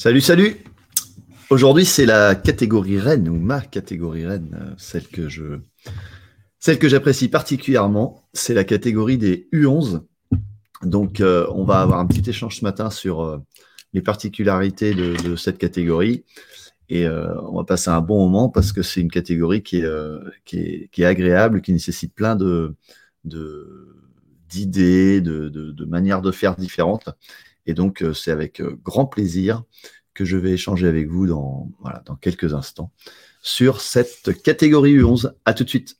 Salut, salut Aujourd'hui, c'est la catégorie reine, ou ma catégorie reine, euh, celle que j'apprécie particulièrement, c'est la catégorie des U11. Donc, euh, on va avoir un petit échange ce matin sur euh, les particularités de, cette catégorie. Et on va passer un bon moment parce que c'est une catégorie qui est, agréable, qui nécessite plein de, d'idées, de, manières de faire différentes. Et donc, c'est avec grand plaisir que je vais échanger avec vous dans, dans quelques instants sur cette catégorie U11. À tout de suite.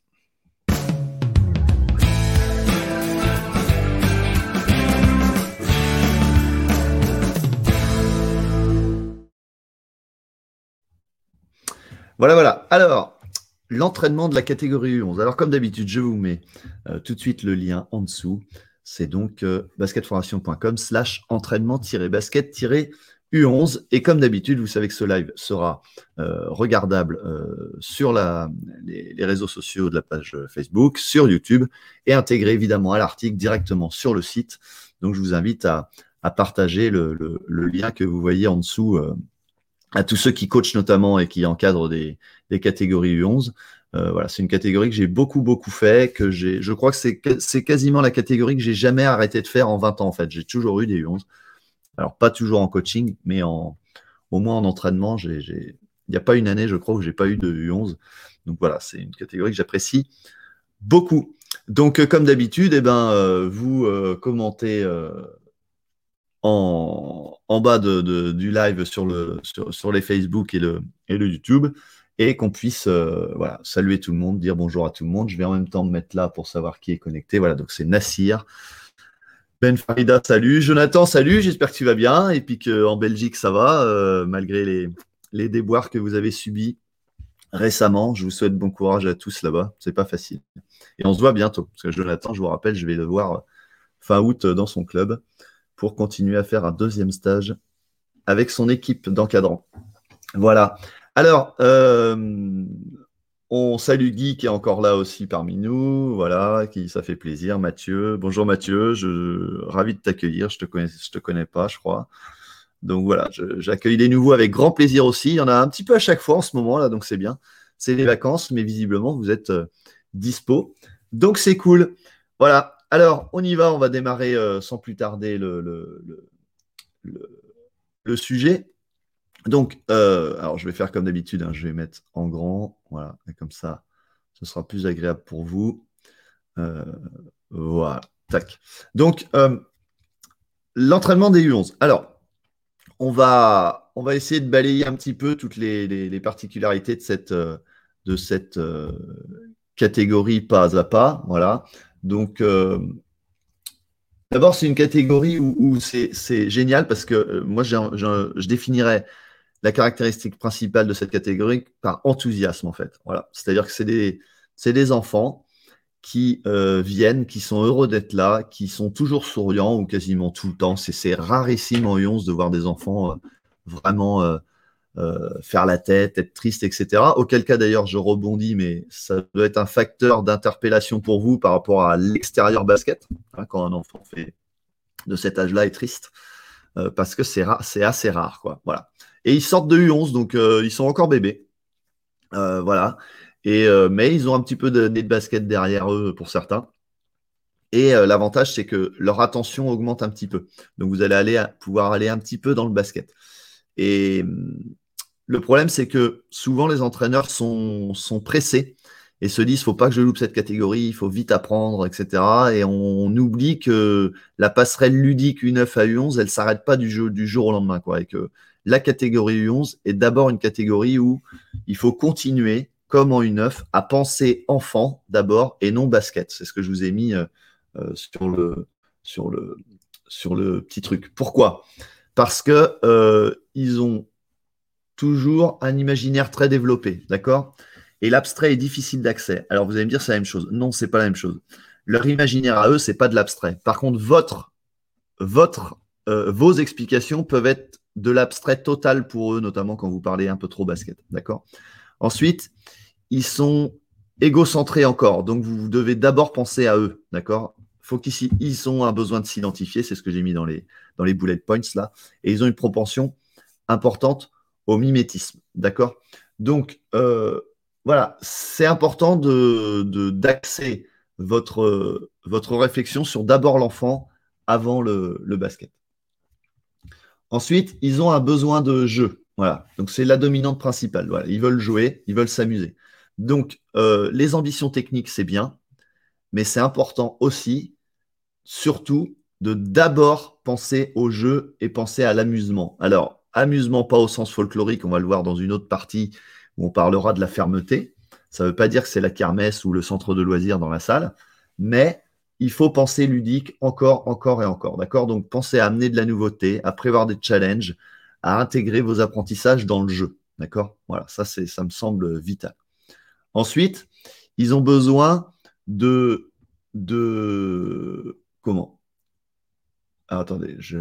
Voilà, voilà. Alors, l'entraînement de la catégorie U11. Alors, comme d'habitude, je vous mets euh, tout de suite le lien en dessous. C'est donc euh, basketformation.com slash entraînement-basket- U11. Et comme d'habitude, vous savez que ce live sera euh, regardable euh, sur les, réseaux sociaux de la page Facebook, sur YouTube et intégré évidemment à l'article directement sur le site. Donc je vous invite à, partager le, lien que vous voyez en dessous à tous ceux qui coachent notamment et qui encadrent des, des catégories U11. Voilà, c'est une catégorie que j'ai beaucoup beaucoup fait, que j'ai, je crois que c'est, quasiment la catégorie que j'ai jamais arrêté de faire en 20 ans en fait. J'ai toujours eu des U11. Alors, pas toujours en coaching, mais en, au moins en entraînement. Il n'y a pas une année, je crois, où j'ai pas eu de U11. Donc voilà, c'est une catégorie que j'apprécie beaucoup. Donc, euh, comme d'habitude, eh ben, euh, vous euh, commentez en, bas du live sur, le, sur, les Facebook et le, et le YouTube et qu'on puisse voilà, saluer tout le monde, dire bonjour à tout le monde. Je vais en même temps me mettre là pour savoir qui est connecté. Voilà, donc c'est Nassir. Ben Farida, salut. Jonathan, salut. J'espère que tu vas bien et puis qu'en Belgique, ça va, euh, malgré les, les, déboires que vous avez subis récemment. Je vous souhaite bon courage à tous là-bas. C'est pas facile. Et on se voit bientôt. Parce que Jonathan, je vous rappelle, je vais le voir fin août dans son club pour continuer à faire un deuxième stage avec son équipe d'encadrant. Voilà. Alors, euh, on salue Guy qui est encore là aussi parmi nous, voilà, qui ça fait plaisir. Mathieu, bonjour Mathieu, je ravi de t'accueillir. Je te connais, je te connais pas, je crois. Donc voilà, j'accueille les nouveaux avec grand plaisir aussi. Il y en a un petit peu à chaque fois en ce moment là, donc c'est bien. C'est les vacances, mais visiblement vous êtes euh, dispo, donc c'est cool. Voilà. Alors on y va, on va démarrer euh, sans plus tarder le, le sujet. Donc, euh, alors je vais faire comme d'habitude, hein, je vais mettre en grand, voilà, comme ça, ce sera plus agréable pour vous. Euh, voilà, tac. Donc, euh, l'entraînement des U11. Alors, on va, essayer de balayer un petit peu toutes les, particularités de cette, de cette catégorie pas à pas. Voilà. Donc, d'abord, c'est une catégorie où, c'est génial parce que moi, je définirais la caractéristique principale de cette catégorie par enthousiasme, en fait. Voilà. C'est-à-dire que c'est des, des, enfants qui euh, viennent, qui sont heureux d'être là, qui sont toujours souriants ou quasiment tout le temps. C'est rarissime en U11 de voir des enfants euh, vraiment euh, faire la tête, être triste, etc. Auquel cas, d'ailleurs, je rebondis, mais ça doit être un facteur d'interpellation pour vous par rapport à l'extérieur basket, hein, quand un enfant fait de cet âge-là est triste, parce que c'est assez rare. Quoi. Voilà. Et ils sortent de U11, donc euh, ils sont encore bébés. Euh, voilà. Et, euh, mais ils ont un petit peu de nez de basket derrière eux pour certains. Et l'avantage, c'est que leur attention augmente un petit peu. Donc vous allez pouvoir aller un petit peu dans le basket. Et hum, le problème, c'est que souvent les entraîneurs sont, pressés et se disent, faut pas que je loupe cette catégorie, il faut vite apprendre, etc. Et on, oublie que la passerelle ludique U9 à U11, elle s'arrête pas du, du jour au lendemain. Et que la catégorie U11 est d'abord une catégorie où il faut continuer, comme en U9, à penser enfant d'abord et non basket. C'est ce que je vous ai mis euh, euh, sur, le, sur, le, sur le petit truc. Pourquoi? Parce que euh, ils ont toujours un imaginaire très développé, d'accord? Et l'abstrait est difficile d'accès. Alors vous allez me dire c'est la même chose. Non, c'est pas la même chose. Leur imaginaire à eux, c'est pas de l'abstrait. Par contre, votre, votre, vos explications peuvent être de l'abstrait total pour eux, notamment quand vous parlez un peu trop basket. D'accord? Ensuite, ils sont égocentrés encore. Donc, vous devez d'abord penser à eux. D'accord? Faut qu'ils ils ont un besoin de s'identifier. C'est ce que j'ai mis dans les, dans les bullet points là. Et ils ont une propension importante au mimétisme. D'accord? Donc, euh, voilà, c'est important d'axer de, votre réflexion sur d'abord l'enfant avant le, basket. Ensuite, ils ont un besoin de jeu. Voilà, donc c'est la dominante principale. Ils veulent jouer, ils veulent s'amuser. Donc, euh, les ambitions techniques, c'est bien, mais c'est important aussi, surtout, de d'abord penser au jeu et penser à l'amusement. Alors, amusement pas au sens folklorique, on va le voir dans une autre partie où on parlera de la fermeté. Ça ne veut pas dire que c'est la kermesse ou le centre de loisirs dans la salle, mais il faut penser ludique encore, encore et encore. D'accord? Donc, pensez à amener de la nouveauté, à prévoir des challenges, à intégrer vos apprentissages dans le jeu. D'accord? Voilà, ça, ça me semble vital. Ensuite, ils ont besoin de, de comment? Ah, Attendez, je,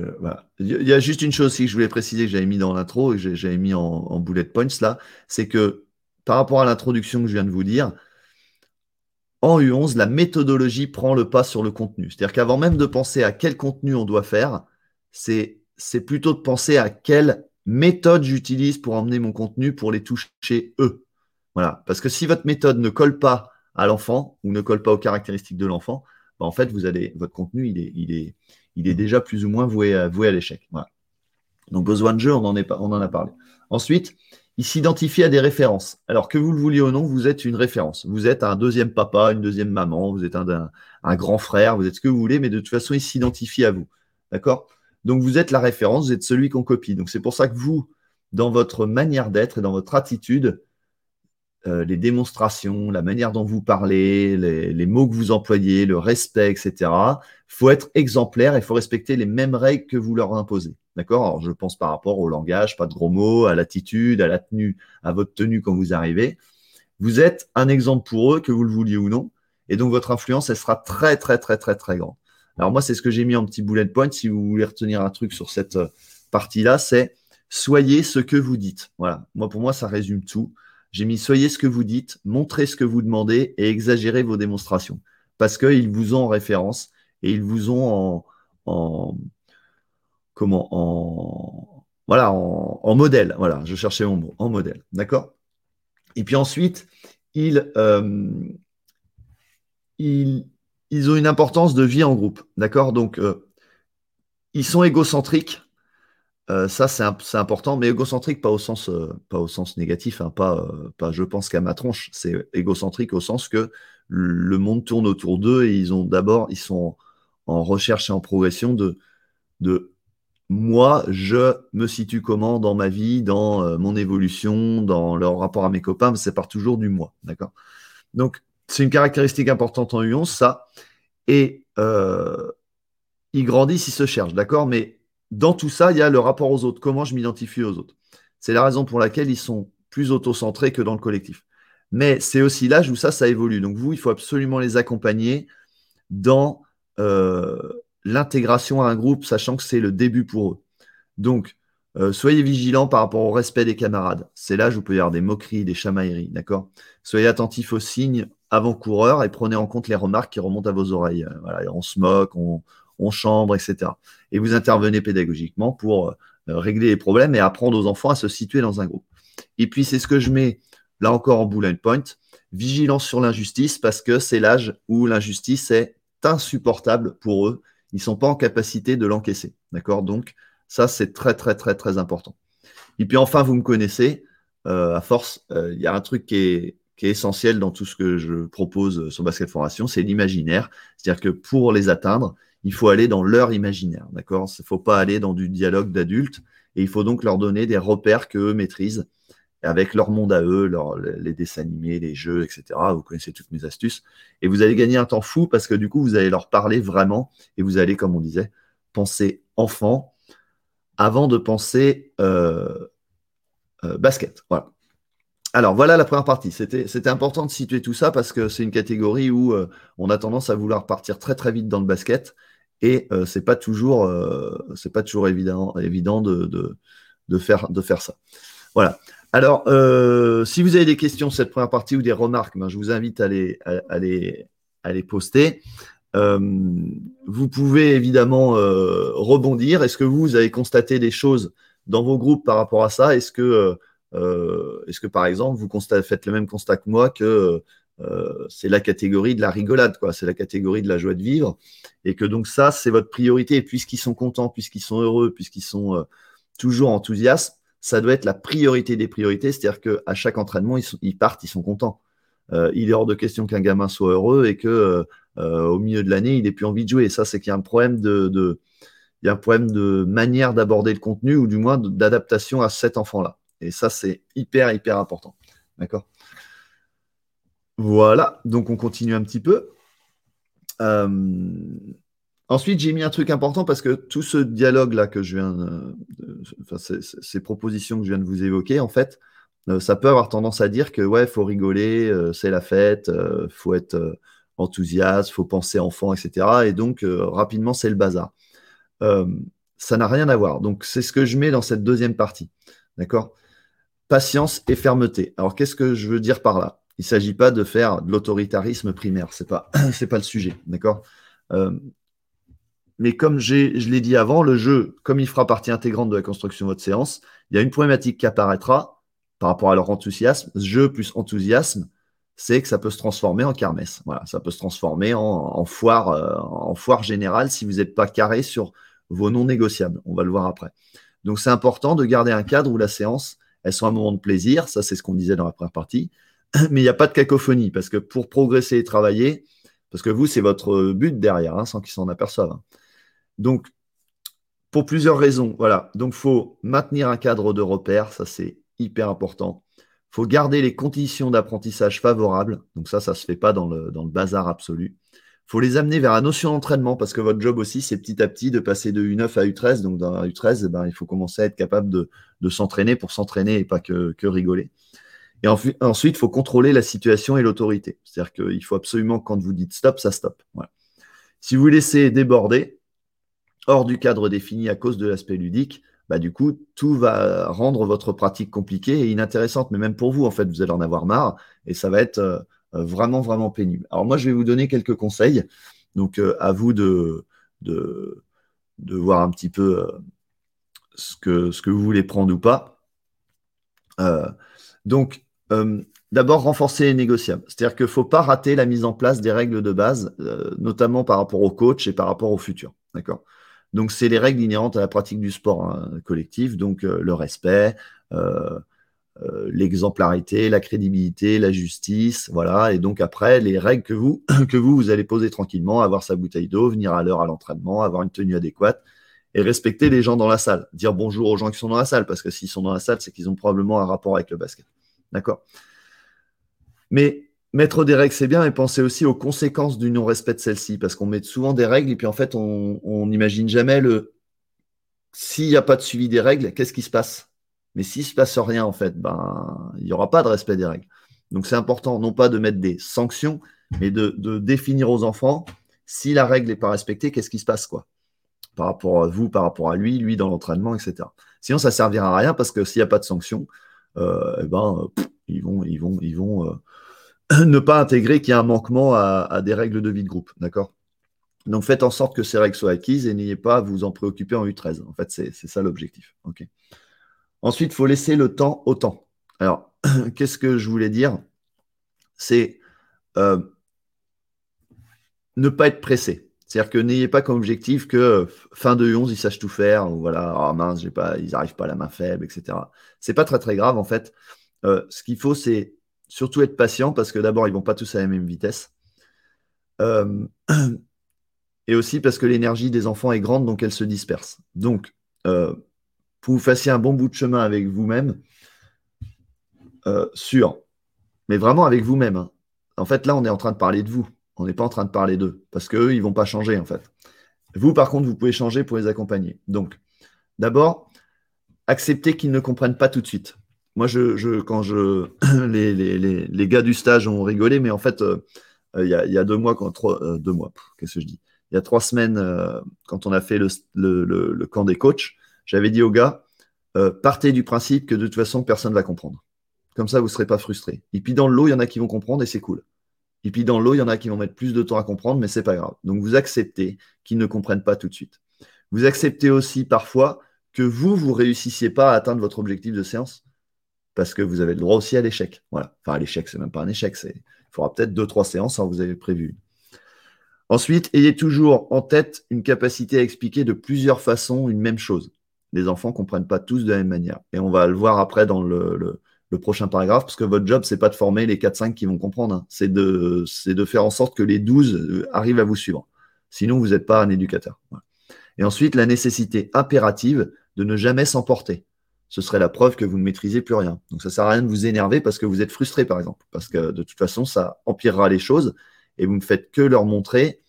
il y a juste une chose que je voulais préciser que j'avais mis dans l'intro et que j'avais mis en, en bullet points là, c'est que par rapport à l'introduction que je viens de vous dire, en U11, la méthodologie prend le pas sur le contenu. C'est-à-dire qu'avant même de penser à quel contenu on doit faire, c'est plutôt de penser à quelle méthode j'utilise pour emmener mon contenu pour les toucher eux. Voilà. Parce que si votre méthode ne colle pas à l'enfant ou ne colle pas aux caractéristiques de l'enfant, bah, en fait, votre contenu, il est, déjà plus ou moins voué à, l'échec. Voilà. Donc, besoin de jeu, on en a parlé. Ensuite, il s'identifie à des références. Alors que vous le vouliez ou non, vous êtes une référence. Vous êtes un deuxième papa, une deuxième maman, vous êtes un, grand frère, vous êtes ce que vous voulez, mais de toute façon, il s'identifie à vous. D'accord? Donc vous êtes la référence, vous êtes celui qu'on copie. Donc c'est pour ça que vous, dans votre manière d'être et dans votre attitude, euh, les démonstrations, la manière dont vous parlez, les, mots que vous employez, le respect, etc. Faut être exemplaire et il faut respecter les mêmes règles que vous leur imposez. D'accord? Alors, je pense par rapport au langage, pas de gros mots, à l'attitude, à la tenue, à votre tenue quand vous arrivez. Vous êtes un exemple pour eux, que vous le vouliez ou non. Et donc, votre influence, elle sera très, très, très, très, très grande. Alors, moi, c'est ce que j'ai mis en petit bullet point. Si vous voulez retenir un truc sur cette euh, partie-là, c'est soyez ce que vous dites. Voilà. Moi, pour moi, ça résume tout. J'ai mis soyez ce que vous dites, montrez ce que vous demandez et exagérez vos démonstrations. Parce qu'ils vous ont en référence et ils vous ont en, comment en voilà en, modèle. Voilà, je cherchais mon mot, en modèle. D'accord? Et puis ensuite, ils, euh, ils, ont une importance de vie en groupe. D'accord? Donc, euh, ils sont égocentriques euh, ça, c'est important, mais égocentrique, pas au sens, euh, pas au sens négatif, hein, pas, euh, pas je pense qu'à ma tronche. C'est égocentrique au sens que le monde tourne autour d'eux et ils ont d'abord, ils sont en recherche et en progression de, de moi, je me situe comment dans ma vie, dans mon évolution, dans leur rapport à mes copains, mais c'est part toujours du moi. D'accord? Donc, c'est une caractéristique importante en U11, ça. Et ils grandissent, ils se cherchent, d'accord? Mais dans tout ça, il y a le rapport aux autres, comment je m'identifie aux autres. C'est la raison pour laquelle ils sont plus autocentrés que dans le collectif. Mais c'est aussi l'âge où ça, ça évolue. Donc vous, il faut absolument les accompagner dans euh, l'intégration à un groupe, sachant que c'est le début pour eux. Donc, euh, soyez vigilants par rapport au respect des camarades. C'est l'âge où il peut y avoir des moqueries, des chamailleries, d'accord? Soyez attentifs aux signes avant-coureurs et prenez en compte les remarques qui remontent à vos oreilles. Euh, on se moque, on, on chambre, etc. Et vous intervenez pédagogiquement pour euh, régler les problèmes et apprendre aux enfants à se situer dans un groupe. Et puis, c'est ce que je mets là encore en bullet point, vigilance sur l'injustice, parce que c'est l'âge où l'injustice est insupportable pour eux. Ils ne sont pas en capacité de l'encaisser. D'accord? Donc, ça, c'est très, très, très, très important. Et puis enfin, vous me connaissez, euh, à force, euh, il y a un truc qui est, qui est essentiel dans tout ce que je propose sur Basket Formation, c'est l'imaginaire. C'est-à-dire que pour les atteindre, il faut aller dans leur imaginaire, d'accord? Il ne faut pas aller dans du dialogue d'adultes, et il faut donc leur donner des repères qu'eux maîtrisent, avec leur monde à eux, les dessins animés, les jeux, etc. Vous connaissez toutes mes astuces. Et vous allez gagner un temps fou parce que du coup, vous allez leur parler vraiment, et vous allez, comme on disait, penser enfant avant de penser euh, euh, basket. Voilà. Alors voilà la première partie. C'était important de situer tout ça parce que c'est une catégorie où euh, on a tendance à vouloir partir très très vite dans le basket et euh, c'est pas toujours euh, évident de, faire ça. Voilà. Alors euh, si vous avez des questions cette première partie ou des remarques, ben, je vous invite à les les, à les poster. vous pouvez évidemment rebondir. Est-ce que vous, avez constaté des choses dans vos groupes par rapport à ça, est-ce que, est-ce que par exemple, vous faites le même constat que moi que c'est la catégorie de la rigolade, quoi. C'est la catégorie de la joie de vivre, et que donc ça, c'est votre priorité. puisqu'ils sont contents, puisqu'ils sont heureux, puisqu'ils sont toujours enthousiastes, ça doit être la priorité des priorités. C'est-à-dire qu'à chaque entraînement, ils, partent, ils sont contents. Euh, il est hors de question qu'un gamin soit heureux et que euh, euh, au milieu de l'année, il n'ait plus envie de jouer. Et ça, c'est qu'il y a un problème de, il y a un problème de manière d'aborder le contenu ou du moins d'adaptation à cet enfant-là. Et ça, c'est hyper, hyper important. D'accord? Voilà, donc on continue un petit peu. Ensuite, j'ai mis un truc important parce que tout ce dialogue-là que je viens, ces, propositions que je viens de vous évoquer, en fait, euh, ça peut avoir tendance à dire que ouais, faut rigoler, euh, c'est la fête, euh, faut être enthousiaste, faut penser enfant, etc. Et donc rapidement, c'est le bazar. ça n'a rien à voir. Donc c'est ce que je mets dans cette deuxième partie, d'accord? Patience et fermeté. Alors qu'est-ce que je veux dire par là? Il ne s'agit pas de faire de l'autoritarisme primaire, c'est pas c'est pas le sujet, d'accord? Mais comme je l'ai dit avant, le jeu, comme il fera partie intégrante de la construction de votre séance, il y a une problématique qui apparaîtra par rapport à leur enthousiasme. Jeu plus enthousiasme, c'est que ça peut se transformer en kermesse. Voilà, ça peut se transformer en, foire, euh, en foire générale si vous n'êtes pas carré sur vos non négociables. On va le voir après. Donc c'est important de garder un cadre où la séance, elle soit un moment de plaisir. Ça, c'est ce qu'on disait dans la première partie. Mais il n'y a pas de cacophonie parce que pour progresser et travailler, parce que vous, c'est votre but derrière, hein, sans qu'ils s'en aperçoivent. Hein. Donc, pour plusieurs raisons, voilà. Donc, il faut maintenir un cadre de repère, ça c'est hyper important. Il faut garder les conditions d'apprentissage favorables. Donc, ça, ça ne se fait pas dans le, dans le bazar absolu. Il faut les amener vers la notion d'entraînement parce que votre job aussi, c'est petit à petit de passer de U9 à U13. Donc, dans U13, eh ben, il faut commencer à être capable de, s'entraîner pour s'entraîner et pas que, rigoler. Et ensuite, il faut contrôler la situation et l'autorité. C'est-à-dire qu'il faut absolument, quand vous dites stop, ça stop. Si vous laissez déborder, hors du cadre défini à cause de l'aspect ludique, bah, du coup, tout va rendre votre pratique compliquée et inintéressante. Mais même pour vous, en fait, vous allez en avoir marre et ça va être euh, vraiment, vraiment pénible. Alors moi, je vais vous donner quelques conseils. Donc, euh, à vous de, de, voir un petit peu euh, ce, que, ce que vous voulez prendre ou pas. donc, d'abord, renforcer les négociables. C'est-à-dire qu'il ne faut pas rater la mise en place des règles de base, notamment par rapport au coach et par rapport au futur. D'accord? Donc, c'est les règles inhérentes à la pratique du sport hein, collectif, donc euh, le respect, euh, euh, l'exemplarité, la crédibilité, la justice, voilà. Et donc après, les règles que vous, que vous, vous allez poser tranquillement, avoir sa bouteille d'eau, venir à l'heure à l'entraînement, avoir une tenue adéquate et respecter les gens dans la salle. Dire bonjour aux gens qui sont dans la salle, parce que s'ils sont dans la salle, c'est qu'ils ont probablement un rapport avec le basket. D'accord? Mais Mettre des règles, c'est bien, et penser aussi aux conséquences du non-respect de celles-ci, parce qu'on met souvent des règles, et puis en fait, on n'imagine jamais le. S'il n'y a pas de suivi des règles, qu'est-ce qui se passe? Mais s'il ne se passe rien, en fait, ben, il n'y aura pas de respect des règles. Donc c'est important, non pas de mettre des sanctions, mais de, définir aux enfants si la règle n'est pas respectée, qu'est-ce qui se passe, quoi? Par rapport à vous, par rapport à lui, lui dans l'entraînement, etc. Sinon, ça ne servira à rien, parce que s'il n'y a pas de sanctions, euh, eh ben, ils vont, ils vont, ils vont. Euh, ne pas intégrer qu'il y a un manquement à, des règles de vie de groupe. D'accord? Donc faites en sorte que ces règles soient acquises et n'ayez pas à vous en préoccuper en U13. En fait, c'est ça l'objectif. Ensuite, il faut laisser le temps au temps. Alors, qu'est-ce que je voulais dire? C'est euh, ne pas être pressé. C'est-à-dire que n'ayez pas comme objectif que fin de 11, ils sachent tout faire, ou voilà, oh mince, pas, ils n'arrivent pas à la main faible, etc. C'est pas très très grave en fait. Euh, ce qu'il faut, c'est surtout être patient parce que d'abord, ils vont pas tous à la même vitesse. Euh, et aussi parce que l'énergie des enfants est grande, donc elle se disperse. Donc, euh, pour vous fassiez un bon bout de chemin avec vous-même, euh, sûr, mais vraiment avec vous-même. Hein. En fait, là, on est en train de parler de vous. On n'est pas en train de parler d'eux, parce qu'eux, ils ne vont pas changer, en fait. Vous, par contre, vous pouvez changer pour les accompagner. Donc, d'abord, acceptez qu'ils ne comprennent pas tout de suite. Moi, je, quand je, les, gars du stage ont rigolé, mais en fait, euh, il, y a, deux mois, quand, euh, deux mois, qu'est-ce que je dis? Il y a trois semaines, euh, quand on a fait le, camp des coachs, j'avais dit aux gars, partez du principe que de toute façon, personne ne va comprendre. Comme ça, vous ne serez pas frustrés. Et puis dans l'eau, il y en a qui vont comprendre et c'est cool. Et puis dans l'eau, il y en a qui vont mettre plus de temps à comprendre, mais c'est pas grave. Donc vous acceptez qu'ils ne comprennent pas tout de suite. Vous acceptez aussi parfois que vous, vous réussissiez pas à atteindre votre objectif de séance parce que vous avez le droit aussi à l'échec. Voilà. Enfin, à l'échec, c'est même pas un échec. Il faudra peut-être deux, trois séances, hein, vous avez prévu. Ensuite, ayez toujours en tête une capacité à expliquer de plusieurs façons une même chose. Les enfants ne comprennent pas tous de la même manière. Et on va le voir après dans le, prochain paragraphe, parce que votre job, c'est pas de former les 4-5 qui vont comprendre. Hein. C'est de, de, faire en sorte que les 12 euh, arrivent à vous suivre. Sinon, vous n'êtes pas un éducateur. Et ensuite, la nécessité impérative de ne jamais s'emporter ce serait la preuve que vous ne maîtrisez plus rien. Donc ça ne sert à rien de vous énerver parce que vous êtes frustré, par exemple, parce que de toute façon, ça empirera les choses et vous ne faites que leur montrer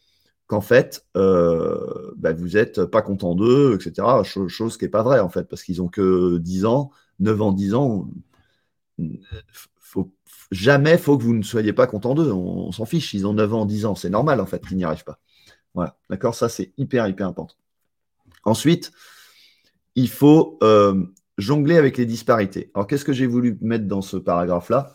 qu'en fait, euh, bah, vous n'êtes pas content d'eux, etc. Chose, qui n'est pas vraie, en fait, parce qu'ils n'ont que 10 ans, 9 ans, 10 ans. Faut, jamais faut que vous ne soyez pas content d'eux. On, s'en fiche. Ils ont 9 ans, 10 ans. C'est normal, en fait, qu'ils n'y arrivent pas. Voilà. D'accord? Ça, c'est hyper, hyper important. Ensuite, il faut euh, jongler avec les disparités. Alors, qu'est-ce que j'ai voulu mettre dans ce paragraphe-là?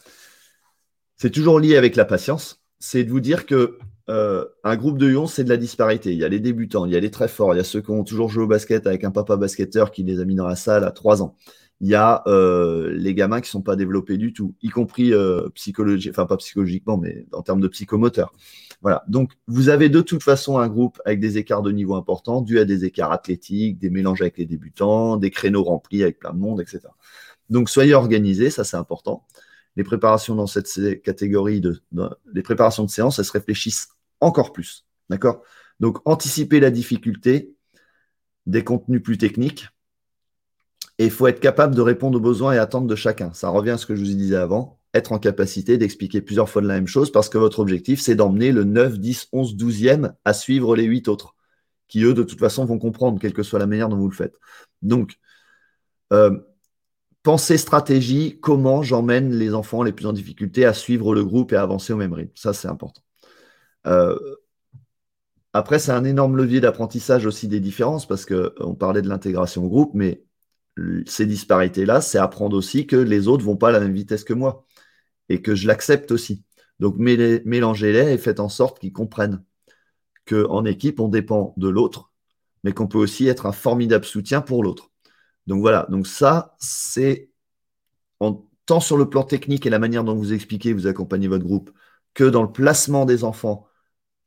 C'est toujours lié avec la patience. C'est de vous dire que euh, un groupe de Lyon, c'est de la disparité. Il y a les débutants, il y a les très forts, il y a ceux qui ont toujours joué au basket avec un papa basketteur qui les a mis dans la salle à 3 ans. Il y a euh, les gamins qui ne sont pas développés du tout, y compris euh, enfin pas psychologiquement, mais en termes de psychomoteur. Voilà. Donc, vous avez de toute façon un groupe avec des écarts de niveau importants, dû à des écarts athlétiques, des mélanges avec les débutants, des créneaux remplis avec plein de monde, etc. Donc, soyez organisés, ça c'est important. Les préparations dans cette catégorie de, les préparations de séance, elles se réfléchissent encore plus. D'accord? Donc, anticiper la difficulté, des contenus plus techniques, et il faut être capable de répondre aux besoins et attentes de chacun. Ça revient à ce que je vous disais avant être en capacité d'expliquer plusieurs fois la même chose parce que votre objectif, c'est d'emmener le 9, 10, 11, 12e à suivre les 8 autres, qui eux, de toute façon, vont comprendre, quelle que soit la manière dont vous le faites. Donc, euh, pensez stratégie, comment j'emmène les enfants les plus en difficulté à suivre le groupe et à avancer au même rythme. Ça, c'est important. Euh, après, c'est un énorme levier d'apprentissage aussi des différences parce qu'on parlait de l'intégration au groupe, mais ces disparités-là, c'est apprendre aussi que les autres vont pas à la même vitesse que moi et que je l'accepte aussi. Donc mélangez-les et faites en sorte qu'ils comprennent qu'en équipe, on dépend de l'autre, mais qu'on peut aussi être un formidable soutien pour l'autre. Donc voilà, donc ça, c'est tant sur le plan technique et la manière dont vous expliquez, vous accompagnez votre groupe, que dans le placement des enfants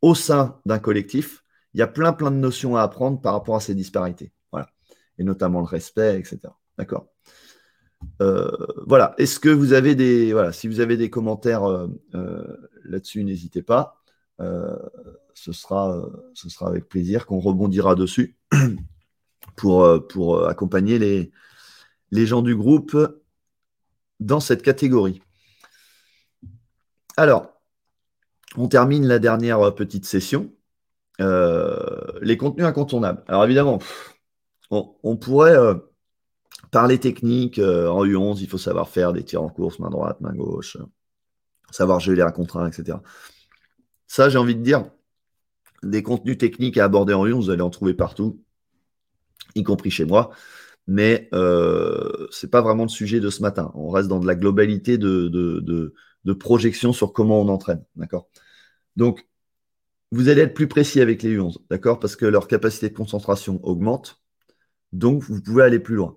au sein d'un collectif, il y a plein plein de notions à apprendre par rapport à ces disparités. Et notamment le respect, etc. D'accord euh, voilà. Est-ce que vous avez des. Voilà, si vous avez des commentaires euh, euh, là-dessus, n'hésitez pas. ce, sera, avec plaisir qu'on rebondira dessus pour, accompagner les, les gens du groupe dans cette catégorie. Alors, on termine la dernière petite session. les contenus incontournables. Alors évidemment, on, pourrait Parler technique, euh, en U11, il faut savoir faire des tirs en course, main droite, main gauche, savoir geler un contre un, etc. Ça, j'ai envie de dire, des contenus techniques à aborder en U11, vous allez en trouver partout, y compris chez moi. Mais euh, ce n'est pas vraiment le sujet de ce matin. On reste dans de la globalité de, projection sur comment on entraîne. Donc, vous allez être plus précis avec les U11, d'accord? Parce que leur capacité de concentration augmente. Donc, vous pouvez aller plus loin.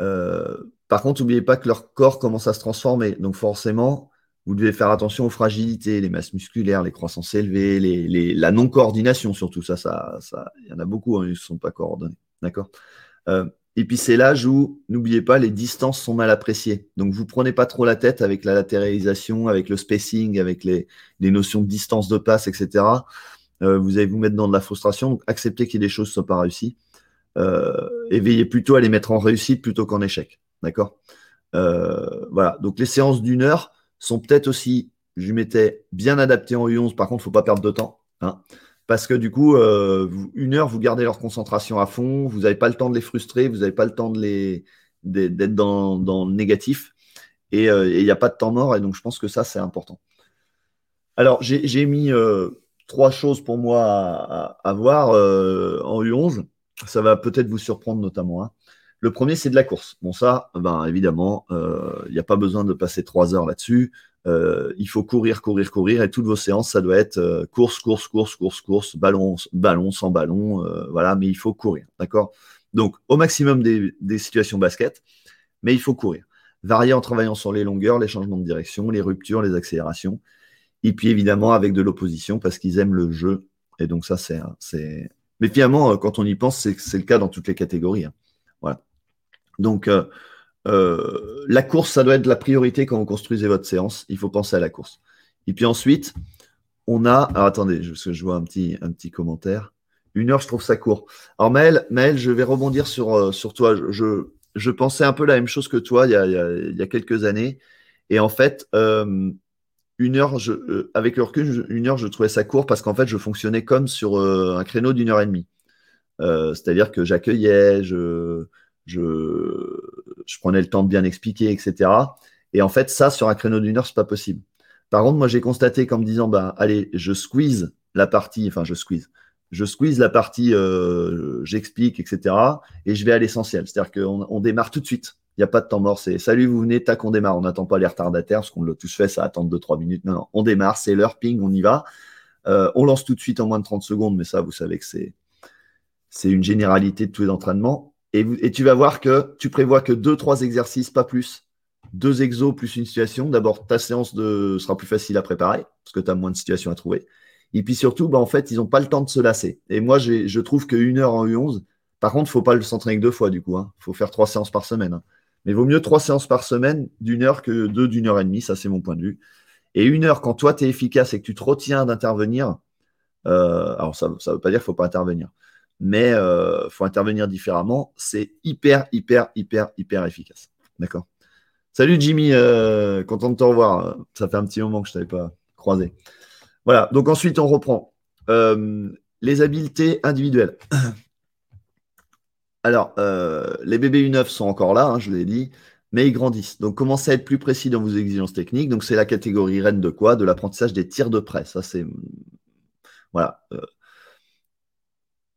Euh, par contre, n'oubliez pas que leur corps commence à se transformer. Donc forcément, vous devez faire attention aux fragilités, les masses musculaires, les croissances élevées, les, la non-coordination surtout. Ça, ça, ça, il y en a beaucoup, hein, ils ne sont pas coordonnés. D'accord? Euh, Et puis c'est l'âge où, n'oubliez pas, les distances sont mal appréciées. Donc vous prenez pas trop la tête avec la latéralisation, avec le spacing, avec les, notions de distance de passe, etc. Euh, vous allez vous mettre dans de la frustration. Donc acceptez ait des choses ne soient pas réussies et veillez plutôt à les mettre en réussite plutôt qu'en échec. D'accord? Euh, Voilà. Donc les séances d'une heure sont peut-être aussi, je mettais bien adaptées en U11. Par contre, il ne faut pas perdre de temps. Hein, parce que du coup, euh, une heure, vous gardez leur concentration à fond, vous n'avez pas le temps de les frustrer, vous n'avez pas le temps de les d'être dans, dans, le négatif, et il n'y a pas de temps mort, et donc je pense que ça, c'est important. Alors, j'ai mis trois choses pour moi à, à voir en U11 ça va peut-être vous surprendre notamment. Hein. Le premier, c'est de la course. Bon, ça, ben, évidemment, il euh, n'y a pas besoin de passer trois heures là-dessus. Euh, il faut courir, courir, courir. Et toutes vos séances, ça doit être euh, course, course, course, course, course, ballon, ballon, sans ballon. voilà, mais il faut courir. D'accord? Donc, au maximum des, des situations basket, mais il faut courir. Varier en travaillant sur les longueurs, les changements de direction, les ruptures, les accélérations. Et puis évidemment avec de l'opposition parce qu'ils aiment le jeu. Et donc ça, c'est. Mais finalement, euh, quand on y pense, c'est le cas dans toutes les catégories. Hein. Voilà. Donc euh, euh, la course, ça doit être la priorité quand vous construisez votre séance. Il faut penser à la course. Et puis ensuite, on a. Alors attendez, je, je vois un petit, un petit commentaire. Une heure, je trouve ça court. Alors Maël, Maël je vais rebondir sur, sur toi. Je, je, pensais un peu la même chose que toi il y a, il y a quelques années. Et en fait, une heure, je, euh, avec le recul, une heure, je trouvais ça court parce qu'en fait, je fonctionnais comme sur euh, un créneau d'une heure et demie. Euh, c'est-à-dire que j'accueillais, je, je, je, prenais le temps de bien expliquer, etc. Et en fait, ça, sur un créneau d'une heure, c'est pas possible. Par contre, moi, j'ai constaté qu'en me disant, bah, allez, je squeeze la partie, enfin, je squeeze, je squeeze la partie, j'explique, etc. Et je vais à l'essentiel. C'est-à-dire qu'on on démarre tout de suite. Il n'y a pas de temps mort. C'est salut, vous venez, tac, on démarre. On n'attend pas les retardataires parce qu'on l'a tous fait, ça attend 2-3 minutes. Non, non, on démarre, c'est l'heure, ping, on y va. Euh, on lance tout de suite en moins de 30 secondes, mais ça, vous savez que c'est, une généralité de tous les entraînements. Et, tu vas voir que tu prévois que 2-3 exercices, pas plus. Deux exos plus une situation. D'abord, ta séance de... sera plus facile à préparer parce que tu as moins de situations à trouver. Et puis surtout, bah, en fait, ils n'ont pas le temps de se lasser. Et moi, je trouve qu'une heure en U11, par contre, il ne faut pas le s'entraîner deux fois du coup. Il hein. faut faire trois séances par semaine. Hein. Mais vaut mieux trois séances par semaine d'une heure que deux d'une heure et demie. Ça, c'est mon point de vue. Et une heure, quand toi, tu es efficace et que tu te retiens d'intervenir, euh, alors ça ne veut pas dire qu'il ne faut pas intervenir, mais il euh, faut intervenir différemment. C'est hyper, hyper, hyper, hyper efficace. D'accord? Salut Jimmy, euh, content de te revoir. Ça fait un petit moment que je ne t'avais pas croisé. Voilà, donc ensuite, on reprend. les habiletés individuelles. Alors, euh, les bébés U9 sont encore là, hein, je l'ai dit, mais ils grandissent. Donc, commencez à être plus précis dans vos exigences techniques. Donc, c'est la catégorie reine de quoi? De l'apprentissage des tirs de près. Ça, c'est. Voilà. Euh,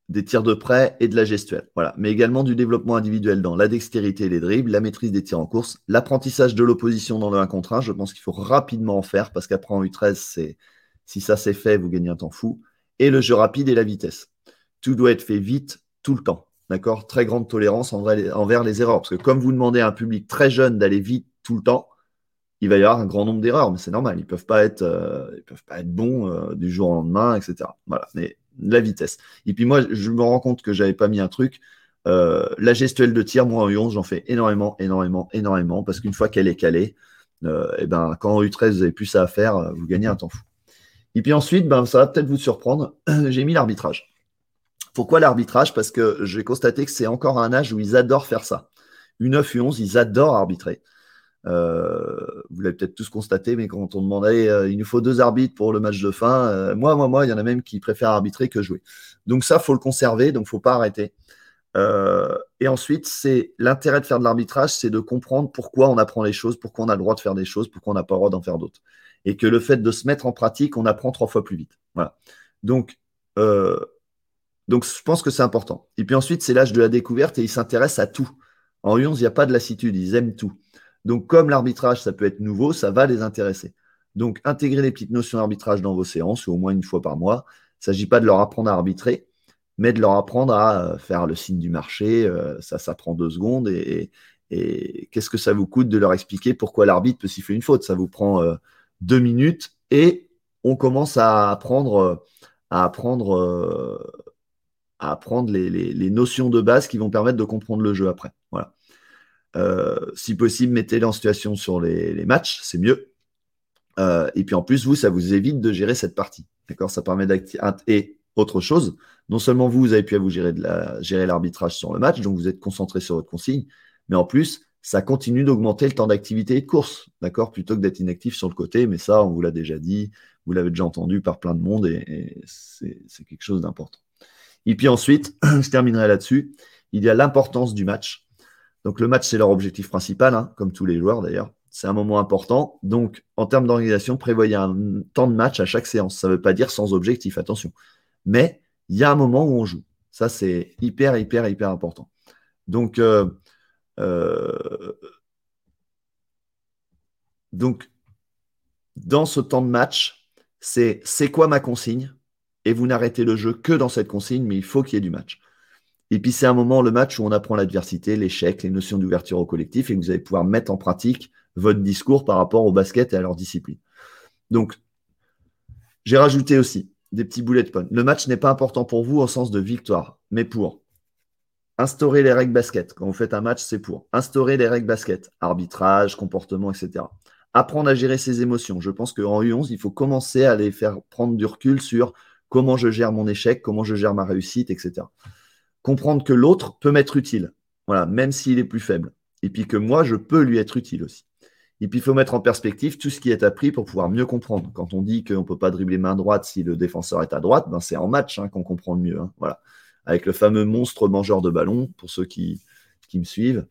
des tirs de près et de la gestuelle. Voilà. Mais également du développement individuel dans la dextérité et les dribbles, la maîtrise des tirs en course, l'apprentissage de l'opposition dans le 1 contre 1. Je pense qu'il faut rapidement en faire parce qu'après en U13, c'est si ça c'est fait, vous gagnez un temps fou. Et le jeu rapide et la vitesse. Tout doit être fait vite, tout le temps. D'accord? Très grande tolérance envers les erreurs. Parce que comme vous demandez à un public très jeune d'aller vite tout le temps, il va y avoir un grand nombre d'erreurs, mais c'est normal. Ils ne peuvent pas être, euh, peuvent pas être bons euh, du jour au lendemain, etc. Voilà, mais la vitesse. Et puis moi, je me rends compte que je n'avais pas mis un truc. Euh, la gestuelle de tir, moi en U11, j'en fais énormément, énormément, énormément, parce qu'une fois qu'elle est calée, et eh ben, quand en U13, vous avez plus ça à faire, vous gagnez un temps fou. Et puis ensuite, ben, ça va peut-être vous surprendre, j'ai mis l'arbitrage. Pourquoi l'arbitrage? Parce que j'ai constaté que c'est encore un âge où ils adorent faire ça. Une 9 U11, ils adorent arbitrer. Euh, vous l'avez peut-être tous constaté, mais quand on demandait euh, il nous faut deux arbitres pour le match de fin, euh, moi, moi, moi, il y en a même qui préfèrent arbitrer que jouer. Donc ça, faut le conserver, donc faut pas arrêter. et ensuite, c'est l'intérêt de faire de l'arbitrage, c'est de comprendre pourquoi on apprend les choses, pourquoi on a le droit de faire des choses, pourquoi on n'a pas le droit d'en faire d'autres. Et que le fait de se mettre en pratique, on apprend trois fois plus vite. Voilà. Donc, donc, je pense que c'est important. Et puis ensuite, c'est l'âge de la découverte et ils s'intéressent à tout. En U11, il n'y a pas de lassitude, ils aiment tout. Donc, comme l'arbitrage, ça peut être nouveau, ça va les intéresser. Donc, intégrer les petites notions d'arbitrage dans vos séances, ou au moins une fois par mois. Il ne s'agit pas de leur apprendre à arbitrer, mais de leur apprendre à euh, faire le signe du marché. Euh, ça, ça prend deux secondes. Et, qu'est-ce que ça vous coûte de leur expliquer pourquoi l'arbitre peut siffler une faute? Ça vous prend euh, deux minutes et on commence à apprendre, à apprendre à apprendre les, notions de base qui vont permettre de comprendre le jeu après. Voilà. Euh, si possible, mettez-les en situation sur les, matchs, c'est mieux. Euh, et puis en plus, vous, ça vous évite de gérer cette partie. D'accord? Ça permet d'activer. Et autre chose, non seulement vous, vous avez pu vous gérer, de la... gérer l'arbitrage sur le match, donc vous êtes concentré sur votre consigne, mais en plus, ça continue d'augmenter le temps d'activité et de course, d'accord? Plutôt que d'être inactif sur le côté, mais ça, on vous l'a déjà dit, vous l'avez déjà entendu par plein de monde et c'est quelque chose d'important. Et puis ensuite, je terminerai là-dessus, il y a l'importance du match. Donc le match, c'est leur objectif principal, hein, comme tous les joueurs d'ailleurs. C'est un moment important. Donc, en termes d'organisation, prévoyez un temps de match à chaque séance. Ça ne veut pas dire sans objectif, attention. Mais il y a un moment où on joue. Ça, c'est hyper, hyper, hyper important. Donc, euh, euh, donc, dans ce temps de match, c'est c'est quoi ma consigne? Et vous n'arrêtez le jeu que dans cette consigne, mais il faut qu'il y ait du match. Et puis c'est un moment, le match, où on apprend l'adversité, l'échec, les notions d'ouverture au collectif, et vous allez pouvoir mettre en pratique votre discours par rapport au basket et à leur discipline. Donc, j'ai rajouté aussi des petits bullet points. Le match n'est pas important pour vous au sens de victoire, mais pour instaurer les règles basket. Quand vous faites un match, c'est pour instaurer les règles basket, arbitrage, comportement, etc. Apprendre à gérer ses émotions. Je pense qu'en U11, il faut commencer à les faire prendre du recul sur comment je gère mon échec, comment je gère ma réussite, etc. Comprendre que l'autre peut m'être utile, voilà, même s'il est plus faible. Et puis que moi, je peux lui être utile aussi. Et puis, il faut mettre en perspective tout ce qui est appris pour pouvoir mieux comprendre. Quand on dit qu'on ne peut pas dribbler main droite si le défenseur est à droite, ben c'est en match hein, qu'on comprend le mieux. Hein. voilà. Avec le fameux monstre mangeur de ballon, pour ceux qui, qui me suivent.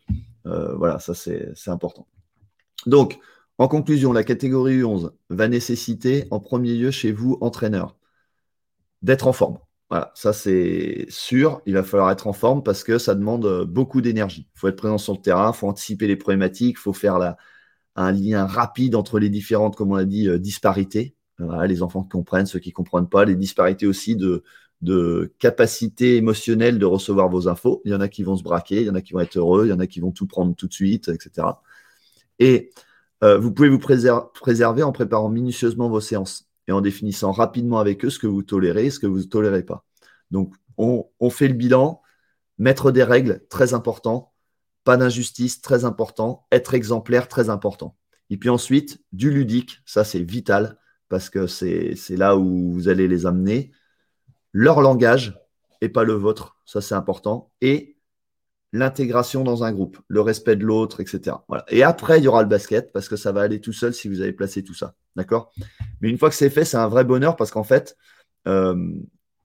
Euh, voilà, ça c'est important. Donc, en conclusion, la catégorie U11 va nécessiter en premier lieu chez vous, entraîneur, d'être en forme. Voilà, ça c'est sûr, il va falloir être en forme parce que ça demande beaucoup d'énergie. Il faut être présent sur le terrain, il faut anticiper les problématiques, il faut faire un lien rapide entre les différentes, comme on a dit, euh, disparités. les enfants qui comprennent, ceux qui ne comprennent pas, les disparités aussi de, capacité émotionnelle de recevoir vos infos. Il y en a qui vont se braquer, il y en a qui vont être heureux, il y en a qui vont tout prendre tout de suite, etc. Et euh, vous pouvez vous préserver en préparant minutieusement vos séances et en définissant rapidement avec eux ce que vous tolérez et ce que vous ne tolérez pas. Donc, on, fait le bilan, mettre des règles, très important, pas d'injustice, très important. Être exemplaire, très important. Et puis ensuite, du ludique, ça c'est vital parce que c'est là où vous allez les amener. Leur langage et pas le vôtre, ça c'est important. Et l'intégration dans un groupe, le respect de l'autre, etc. Et après, il y aura le basket parce que ça va aller tout seul si vous avez placé tout ça. D'accord? Mais une fois que c'est fait, c'est un vrai bonheur parce qu'en fait, euh,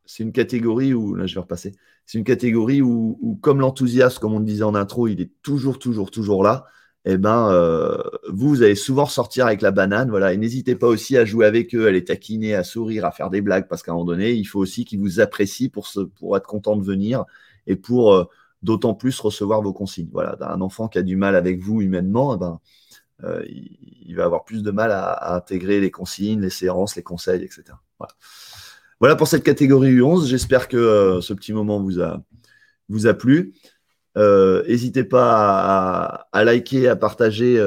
c'est une catégorie où, là je vais repasser, c'est une catégorie où, comme l'enthousiasme, comme on le disait en intro, il est toujours, toujours, toujours là. Eh ben, euh, vous, vous allez souvent ressortir avec la banane, voilà. Et n'hésitez pas aussi à jouer avec eux, à les taquiner, à sourire, à faire des blagues, parce qu'à un moment donné, il faut aussi qu'ils vous apprécient pour, se, pour être content de venir et pour euh, d'autant plus recevoir vos consignes. Voilà, un enfant qui a du mal avec vous humainement, eh ben, euh, il, va avoir plus de mal à, intégrer les consignes, les séances, les conseils, etc. Voilà. Pour cette catégorie U11. J'espère que euh, ce petit moment vous a, plu. Euh, n'hésitez pas à, liker, à partager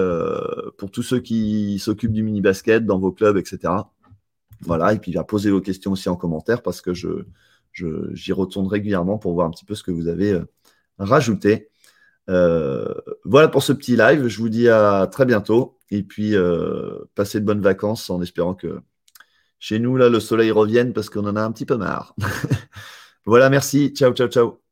pour tous ceux qui s'occupent du mini basket dans vos clubs, etc. Voilà, et puis à poser vos questions aussi en commentaire parce que j'y retourne régulièrement pour voir un petit peu ce que vous avez rajouté. Voilà pour ce petit live. Je vous dis à très bientôt et puis passez de bonnes vacances en espérant que chez nous, là, le soleil revienne parce qu'on en a un petit peu marre. voilà, merci. Ciao, ciao, ciao.